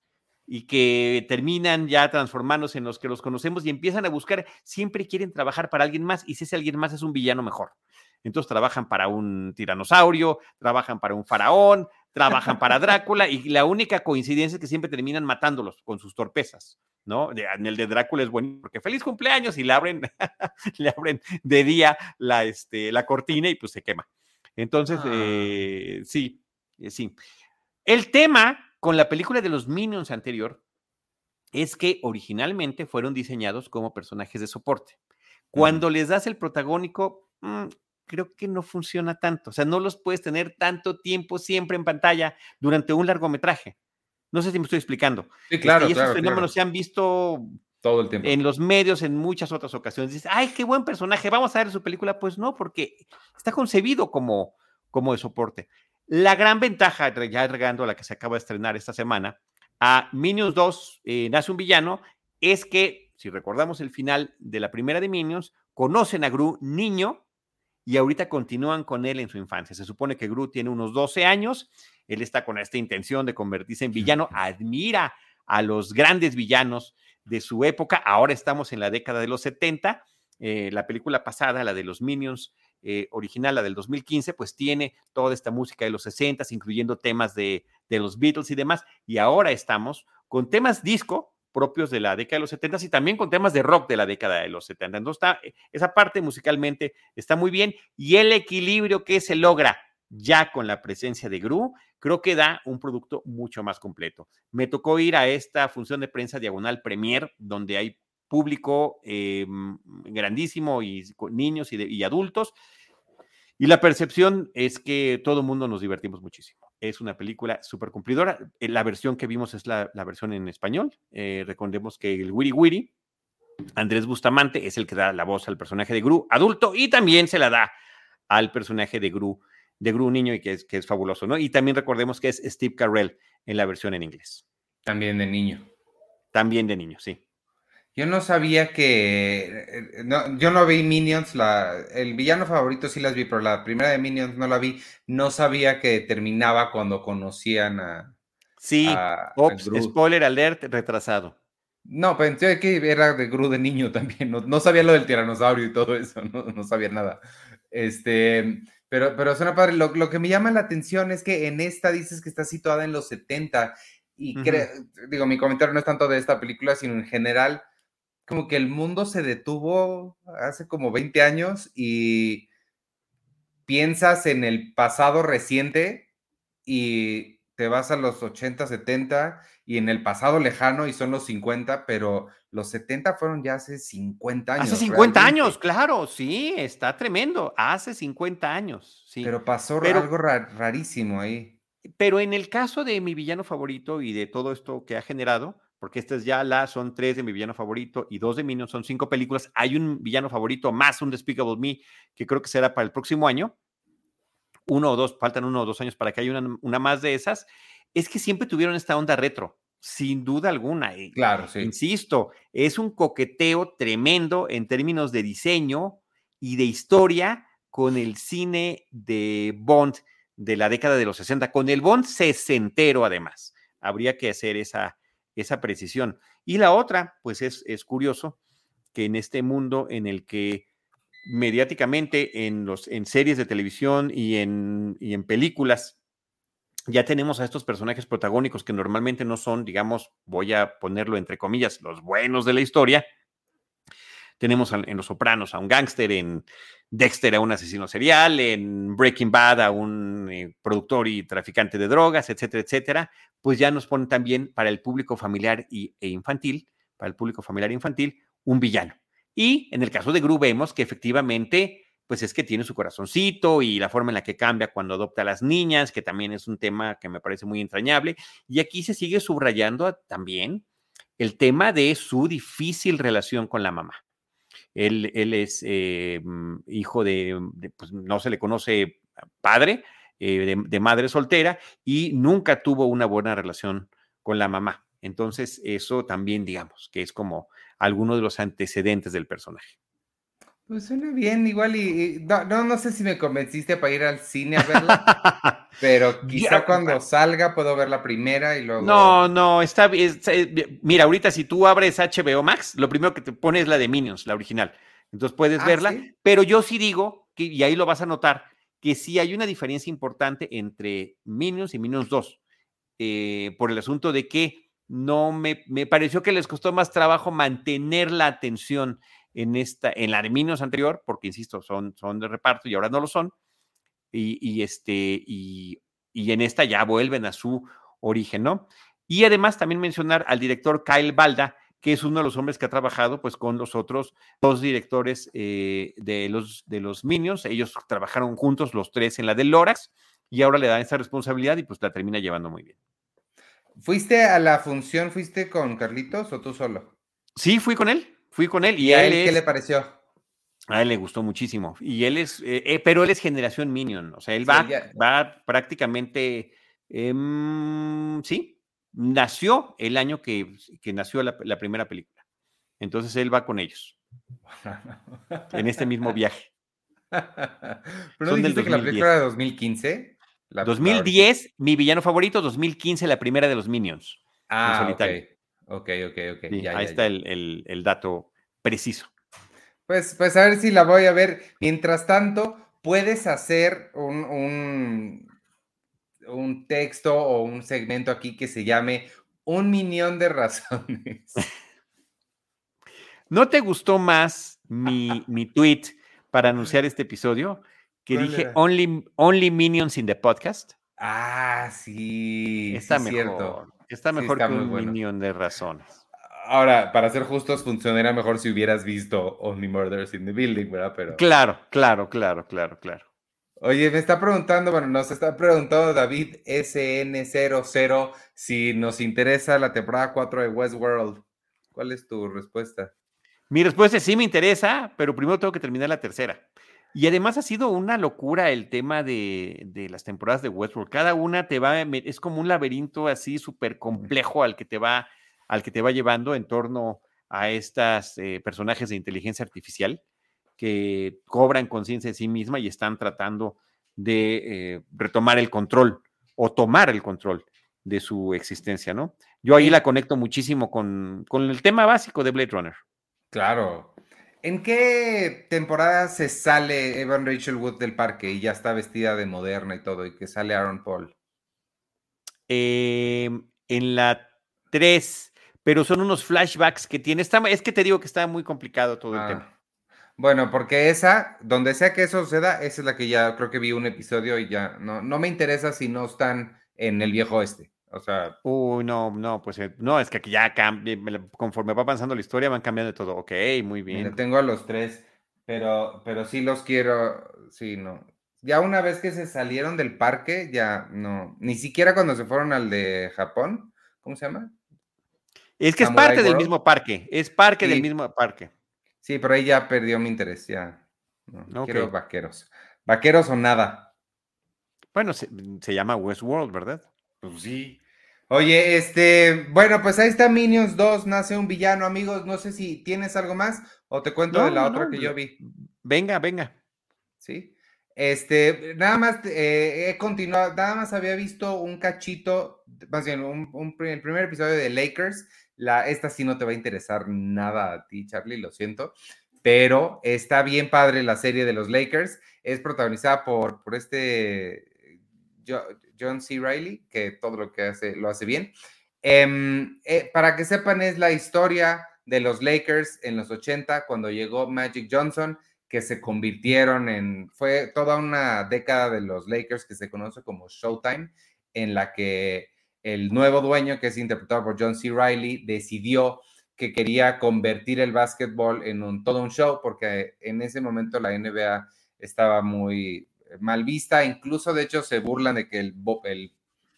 y que terminan ya transformándose en los que los conocemos y empiezan a buscar, siempre quieren trabajar para alguien más y si ese alguien más es un villano mejor. Entonces trabajan para un tiranosaurio, trabajan para un faraón, trabajan para Drácula y la única coincidencia es que siempre terminan matándolos con sus torpezas. ¿no? En el de Drácula es bueno porque feliz cumpleaños y le abren, le abren de día la, este, la cortina y pues se quema. Entonces, ah. eh, sí, eh, sí. El tema con la película de los Minions anterior es que originalmente fueron diseñados como personajes de soporte. Cuando les das el protagónico, mm, creo que no funciona tanto. O sea, no los puedes tener tanto tiempo siempre en pantalla durante un largometraje. No sé si me estoy explicando. Sí, claro. y esos fenómenos se han visto todo el tiempo. En los medios en muchas otras ocasiones. Dices, ay, qué buen personaje, vamos a ver su película. Pues no, porque está concebido como, como de soporte. La gran ventaja, ya regando a la que se acaba de estrenar esta semana, a Minions 2, eh, Nace un Villano, es que, si recordamos el final de la primera de Minions, conocen a Gru niño y ahorita continúan con él en su infancia. Se supone que Gru tiene unos 12 años él está con esta intención de convertirse en villano, admira a los grandes villanos de su época. Ahora estamos en la década de los 70. Eh, la película pasada, la de los Minions, eh, original, la del 2015, pues tiene toda esta música de los 60, incluyendo temas de, de, los Beatles y demás. Y ahora estamos con temas disco propios de la década de los 70 y también con temas de rock de la década de los 70. Entonces, está, esa parte musicalmente está muy bien y el equilibrio que se logra ya con la presencia de Gru, creo que da un producto mucho más completo. Me tocó ir a esta función de prensa diagonal Premier, donde hay público eh, grandísimo y niños y, adultos. Y la percepción es que todo el mundo nos divertimos muchísimo. Es una película súper cumplidora. Eh, la versión que vimos es la, versión en español. Eh, recordemos que el Wiri Wiri, Andrés Bustamante, es el que da la voz al personaje de Gru adulto y también se la da al personaje de Gru de Gru Niño y que es, que es fabuloso, ¿no? Y también recordemos que es Steve Carell en la versión en inglés. También de niño. También de niño, sí. Yo no sabía que. Eh, no, yo no vi Minions. La, el villano favorito sí las vi, pero la primera de Minions no la vi. No sabía que terminaba cuando conocían a. Sí, ops, spoiler alert, retrasado. No, pensé que era de Gru de niño también. No, sabía lo del tiranosaurio y todo eso. No, no sabía nada. Este. Pero, pero suena padre. Lo, lo, que me llama la atención es que en esta dices que está situada en los 70 y digo, mi comentario no es tanto de esta película, sino en general, como que el mundo se detuvo hace como 20 años y piensas en el pasado reciente y te vas a los 80, 70 y en el pasado lejano y son los 50, pero los 70 fueron ya hace 50 años. Hace 50 años, claro, sí, está tremendo. Hace 50 años, sí. Pero pasó algo rarísimo ahí. Pero en el caso de mi villano favorito y de todo esto que ha generado, porque estas ya la son tres de mi villano favorito y dos de Minions, son cinco películas. Hay un villano favorito más un Despicable Me que creo que será para el próximo año. Uno o dos, faltan uno o dos años para que haya una, una más de esas. es que siempre tuvieron esta onda retro, sin duda alguna. claro, sí. Insisto, es un coqueteo tremendo en términos de diseño y de historia con el cine de Bond de la década de los 60, con el Bond sesentero además. Habría que hacer esa, esa precisión. Y la otra, pues es, es curioso que en este mundo en el que mediáticamente en, los, en series de televisión y en, y en películas ya tenemos a estos personajes protagónicos que normalmente no son, digamos, voy a ponerlo entre comillas, los buenos de la historia. Tenemos en Los Sopranos a un gángster, en Dexter a un asesino serial, en Breaking Bad a un eh, productor y traficante de drogas, etcétera, etcétera. Pues ya nos ponen también para el público familiar y, e infantil, para el público familiar e infantil, un villano. Y en el caso de Gru vemos que efectivamente pues es que tiene su corazoncito y la forma en la que cambia cuando adopta a las niñas, que también es un tema que me parece muy entrañable. Y aquí se sigue subrayando también el tema de su difícil relación con la mamá. Él, es eh, mm, hijo de, pues no se le conoce padre, eh, de, madre soltera, y nunca tuvo una buena relación con la mamá. Entonces, eso también, digamos, que es como alguno de los antecedentes del personaje. Pues suena bien, igual y, no, no, sé si me convenciste para ir al cine a verla, pero quizá cuando salga puedo ver la primera y luego... No, no, está bien. Eh, mira, ahorita si tú abres HBO Max, lo primero que te pone es la de Minions, la original. Entonces puedes ah, verla, pero yo sí digo, que, y ahí lo vas a notar, que sí hay una diferencia importante entre Minions y Minions 2, eh, por el asunto de que no me, me pareció que les costó más trabajo mantener la atención en esta, en la de Minions anterior, porque insisto, son, son de reparto y ahora no lo son. Y, este, y, en esta ya vuelven a su origen, ¿no? Y además también mencionar al director Kyle Balda, que es uno de los hombres que ha trabajado pues con los otros dos directores eh, de, los, de los Minions. Ellos trabajaron juntos los tres en la de Lorax y ahora le dan esa responsabilidad y pues la termina llevando muy bien. ¿Fuiste a la función, fuiste con Carlitos o tú solo? Sí, fui con él. Fui con él y, a él, ¿qué le pareció? A él le gustó muchísimo. Y él es, eh, eh, pero él es generación Minion. O sea, él va, va prácticamente, em, sí, nació el año que, nació la, primera película. Entonces él va con ellos. en este mismo viaje. ¿Pero no dijiste que la película era de 2015? 2010, mi villano favorito, 2015, la primera de los Minions. Ah, ok. Ok, ok, ahí está El, dato preciso. Pues, pues a ver si la voy a ver. Mientras tanto, puedes hacer un, un, texto o un segmento aquí que se llame Un minión de razones. ¿No te gustó más mi, mi tweet para anunciar este episodio? Que dije only, only Minions in the podcast. Ah, sí. Está mejor. Cierto. Está mejor que un minion de razones. Ahora, para ser justos, funcionaría mejor si hubieras visto Only Murders in the Building, ¿verdad? Pero... Claro, claro, claro, claro, claro. Oye, me está preguntando, bueno, nos está preguntando David SN00 si nos interesa la temporada 4 de Westworld. ¿Cuál es tu respuesta? Mi respuesta es sí me interesa, pero primero tengo que terminar la tercera. Y además ha sido una locura el tema de, las temporadas de Westworld. Cada una te va, es como un laberinto así súper complejo al que te va, al que te va llevando en torno a estos eh, personajes de inteligencia artificial que cobran conciencia de sí misma y están tratando de eh, retomar el control o tomar el control de su existencia, ¿no? Yo ahí la conecto muchísimo con, con el tema básico de Blade Runner. Claro, ¿En qué temporada se sale Evan Rachel Wood del parque y ya está vestida de moderna y todo y que sale Aaron Paul? Em, en la 3, pero son unos flashbacks que tiene. es que te digo que está muy complicado todo el tema. Ah, bueno, porque esa, donde sea que eso suceda, esa es la que ya creo que vi un episodio y ya no, no me interesa si no están en el viejo este. O sea. Uy, no, no, pues eh, no, es que aquí ya cambia, conforme va avanzando la historia van cambiando de todo. Ok, muy bien. tengo a los tres, pero, pero sí los quiero, sí, no. Ya una vez que se salieron del parque, ya no, ni siquiera cuando se fueron al de Japón, ¿cómo se llama? Es que es parte del mismo parque, es parque del mismo parque. Sí, pero ahí ya perdió mi interés, ya. No, quiero vaqueros. Vaqueros o nada. Bueno, se, se llama Westworld, ¿verdad? Pues sí. Oye, este, bueno, pues ahí está Minions 2, nace un villano, amigos. No sé si tienes algo más o te cuento de la otra que yo vi. Venga, venga. Sí. Este, nada más eh, he continuado, nada más había visto un cachito, más bien, un, el primer episodio de Lakers. La, esta sí no te va a interesar nada a ti, Charlie, lo siento, pero está bien padre la serie de los Lakers. Es protagonizada por, por este John C. Riley, que todo lo que hace lo hace bien. Em, eh, para que sepan, es la historia de los Lakers en los 80, cuando llegó Magic Johnson, que se convirtieron en, fue toda una década de los Lakers que se conoce como Showtime, en la que el nuevo dueño, que es interpretado por John C. Riley, decidió que quería convertir el básquetbol en un, todo un show, porque en ese momento la NBA estaba muy mal vista, incluso de hecho se burlan de que el,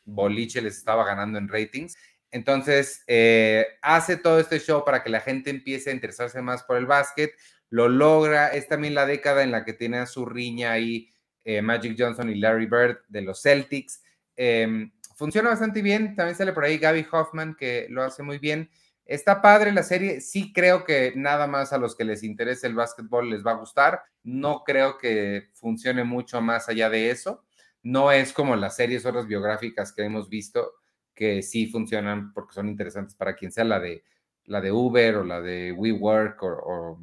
boliche les estaba ganando en ratings. Entonces, eh, hace todo este show para que la gente empiece a interesarse más por el básquet, lo logra, es también la década en la que tiene a su riña ahí eh, Magic Johnson y Larry Bird de los Celtics. Em, funciona bastante bien, también sale por ahí Gaby Hoffman que lo hace muy bien. Está padre la serie, sí creo que nada más a los que les interese el básquetbol les va a gustar, no creo que funcione mucho más allá de eso, no es como las series otras biográficas que hemos visto que sí funcionan porque son interesantes para quien sea la de la de Uber o la de WeWork o,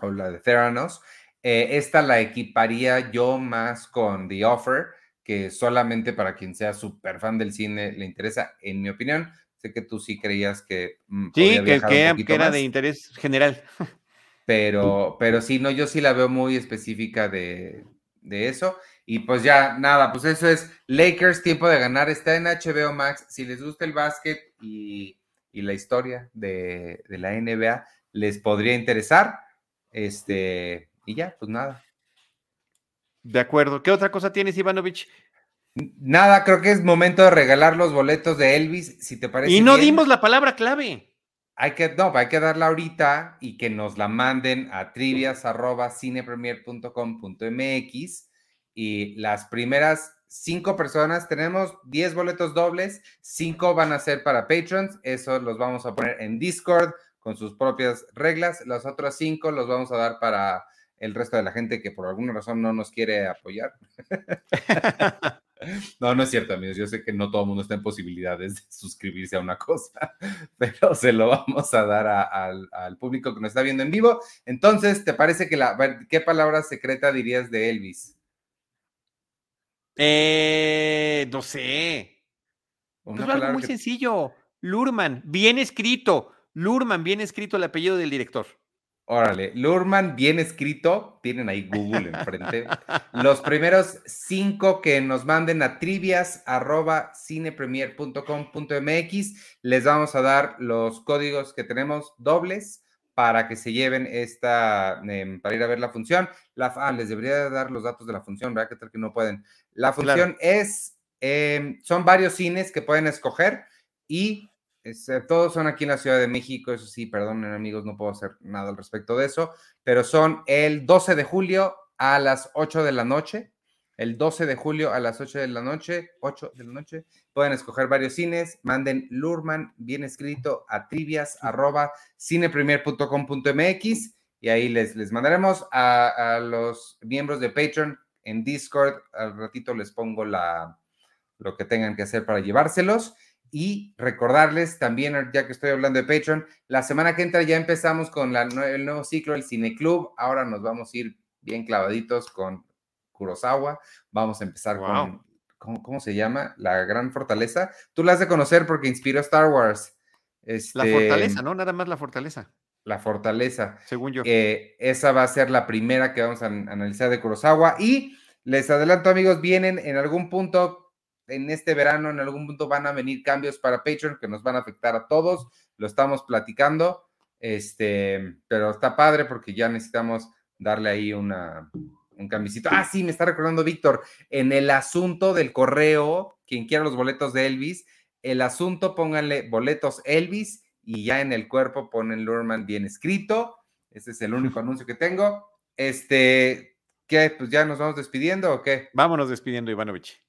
o, la de Theranos. Eh, esta la equiparía yo más con The Offer, que solamente para quien sea súper fan del cine le interesa, en mi opinión que tú sí creías que... Mm, sí, que, que, era de interés general. Pero, pero sí, no, yo sí la veo muy específica de, eso. Y pues ya, nada, pues eso es Lakers, tiempo de ganar. Está en HBO Max. Si les gusta el básquet y, la historia de, de, la NBA, les podría interesar. Este, y ya, pues nada. De acuerdo. ¿Qué otra cosa tienes, Ivanovich? Nada, creo que es momento de regalar los boletos de Elvis, si te parece. Y no dimos la palabra clave. Hay que, no, hay que darla ahorita y que nos la manden a trivias.cinepremier.com.mx y las primeras cinco personas, tenemos 10 boletos dobles, cinco van a ser para patrons, eso los vamos a poner en Discord con sus propias reglas, las otras cinco los vamos a dar para el resto de la gente que por alguna razón no nos quiere apoyar. No, no es cierto, amigos. Yo sé que no todo el mundo está en posibilidades de suscribirse a una cosa, pero se lo vamos a dar al, público que nos está viendo en vivo. Entonces, ¿te parece que la. ¿Qué palabra secreta dirías de Elvis? Eh, no sé. Una pues algo muy sencillo. Lurman, bien escrito. Lurman, bien escrito el apellido del director. Órale, Lurman, bien escrito, tienen ahí Google enfrente. Los primeros cinco que nos manden a trivias arroba cinepremier.com.mx, les vamos a dar los códigos que tenemos dobles para que se lleven esta, em, para ir a ver la función. La, ah, les debería dar los datos de la función, ¿verdad? Que tal que no pueden. La función es, em, son varios cines que pueden escoger y este, todos son aquí en la Ciudad de México, eso sí, perdonen amigos, no puedo hacer nada al respecto de eso, pero son el 12 de julio a las 8 de la noche, el 12 de julio a las 8 de la noche, 8 de la noche, pueden escoger varios cines, manden Lurman bien escrito a trivias arroba cinepremier.com.mx y ahí les, les mandaremos a, a, los miembros de Patreon en Discord, al ratito les pongo la, lo que tengan que hacer para llevárselos. Y recordarles también, ya que estoy hablando de Patreon, la semana que entra ya empezamos con el nuevo ciclo del Cine Club. Ahora nos vamos a ir bien clavaditos con Kurosawa. Vamos a empezar con, ¿cómo, se llama? La Gran Fortaleza. Tú la has de conocer porque inspiró Star Wars. la este, Fortaleza, ¿no? Nada más la Fortaleza. La Fortaleza. Según yo. Eh, esa va a ser la primera que vamos a analizar de Kurosawa. Y les adelanto, amigos, vienen en algún punto en este verano en algún punto van a venir cambios para Patreon que nos van a afectar a todos, lo estamos platicando, este, pero está padre porque ya necesitamos darle ahí una, un cambicito. Ah, sí, me está recordando Víctor, en el asunto del correo, quien quiera los boletos de Elvis, el asunto pónganle boletos Elvis y ya en el cuerpo ponen Lurman bien escrito. Ese es el único anuncio que tengo. Este, ¿qué? Pues ya nos vamos despidiendo o qué? Vámonos despidiendo, Ivanovich.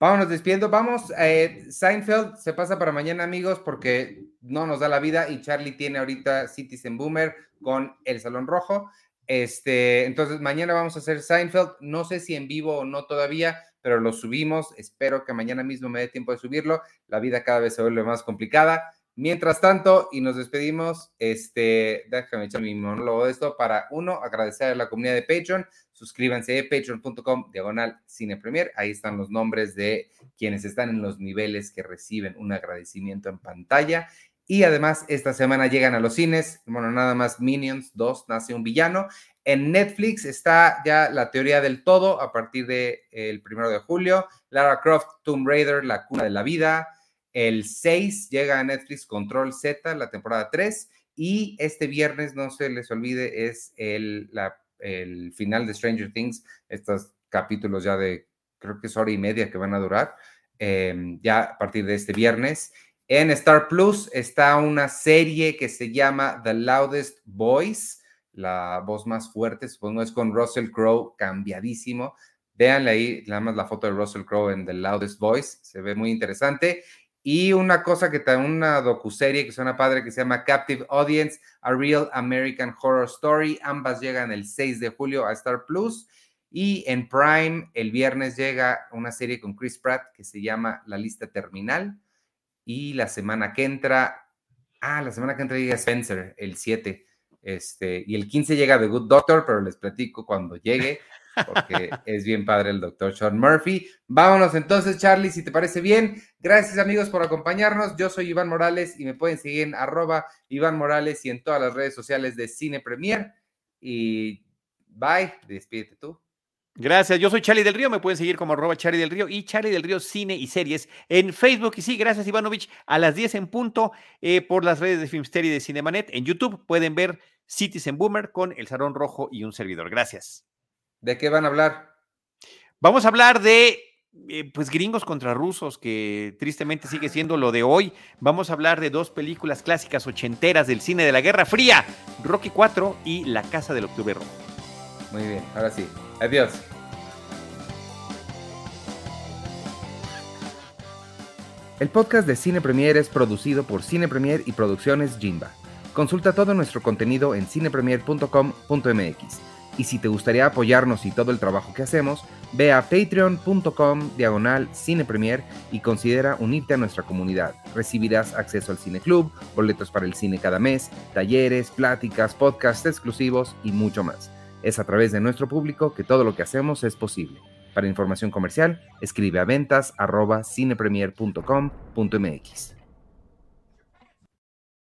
Vámonos despidiendo. Vamos, eh, Seinfeld se pasa para mañana, amigos, porque no nos da la vida y Charlie tiene ahorita Citizen Boomer con El Salón Rojo. Este, entonces, mañana vamos a hacer Seinfeld. No sé si en vivo o no todavía, pero lo subimos. Espero que mañana mismo me dé tiempo de subirlo. La vida cada vez se vuelve más complicada. Mientras tanto, y nos despedimos, este, déjame echar mi monólogo de esto para uno, agradecer a la comunidad de Patreon. Suscríbanse a patreon.com diagonal cine premier. Ahí están los nombres de quienes están en los niveles que reciben un agradecimiento en pantalla. Y además, esta semana llegan a los cines, bueno, nada más Minions 2, nace un villano. En Netflix está ya la teoría del todo a partir del el primero de julio. Lara Croft, Tomb Raider, La cuna de la vida. El 6 llega a Netflix Control Z, la temporada 3. Y este viernes, no se les olvide, es el, el final de Stranger Things. Estos capítulos ya de, creo que es hora y media que van a durar. Em, ya a partir de este viernes. En Star Plus está una serie que se llama The Loudest Voice, la voz más fuerte, supongo es con Russell Crowe, cambiadísimo. Véanle ahí, nada más la foto de Russell Crowe en The Loudest Voice, se ve muy interesante. Y una cosa que está una docuserie que suena padre que se llama Captive Audience, A Real American Horror Story. Ambas llegan el 6 de julio a Star Plus. Y en Prime, el viernes llega una serie con Chris Pratt que se llama La Lista Terminal. Y la semana que entra, ah, la semana que entra llega Spencer, el 7. Este, y el 15 llega The Good Doctor, pero les platico cuando llegue porque es bien padre el doctor Sean Murphy. Vámonos entonces, Charlie, si te parece bien. Gracias amigos por acompañarnos. Yo soy Iván Morales y me pueden seguir en arroba Iván Morales y en todas las redes sociales de Cine Premier. Y bye, despídete tú. Gracias, yo soy Charlie del Río, me pueden seguir como arroba Charlie del Río y Charlie del Río Cine y Series en Facebook. Y sí, gracias Ivanovich, a las 10 en punto eh, por las redes de Filmsteria y de Cinemanet. En YouTube pueden ver Citizen Boomer con El Salón Rojo y un servidor. Gracias. ¿De qué van a hablar? Vamos a hablar de eh, pues gringos contra rusos, que tristemente sigue siendo lo de hoy. Vamos a hablar de dos películas clásicas ochenteras del cine de la Guerra Fría, Rocky 4 y La Casa del Octubre Rojo. Muy bien, ahora sí. Adiós. El podcast de Cine Premier es producido por Cine Premier y Producciones Jimba. Consulta todo nuestro contenido en cinepremier.com.mx. Y si te gustaría apoyarnos y todo el trabajo que hacemos, ve a patreon.com diagonal cinepremier y considera unirte a nuestra comunidad. Recibirás acceso al Cine Club, boletos para el cine cada mes, talleres, pláticas, podcasts exclusivos y mucho más. Es a través de nuestro público que todo lo que hacemos es posible. Para información comercial, escribe a ventas arroba cinepremier.com.mx.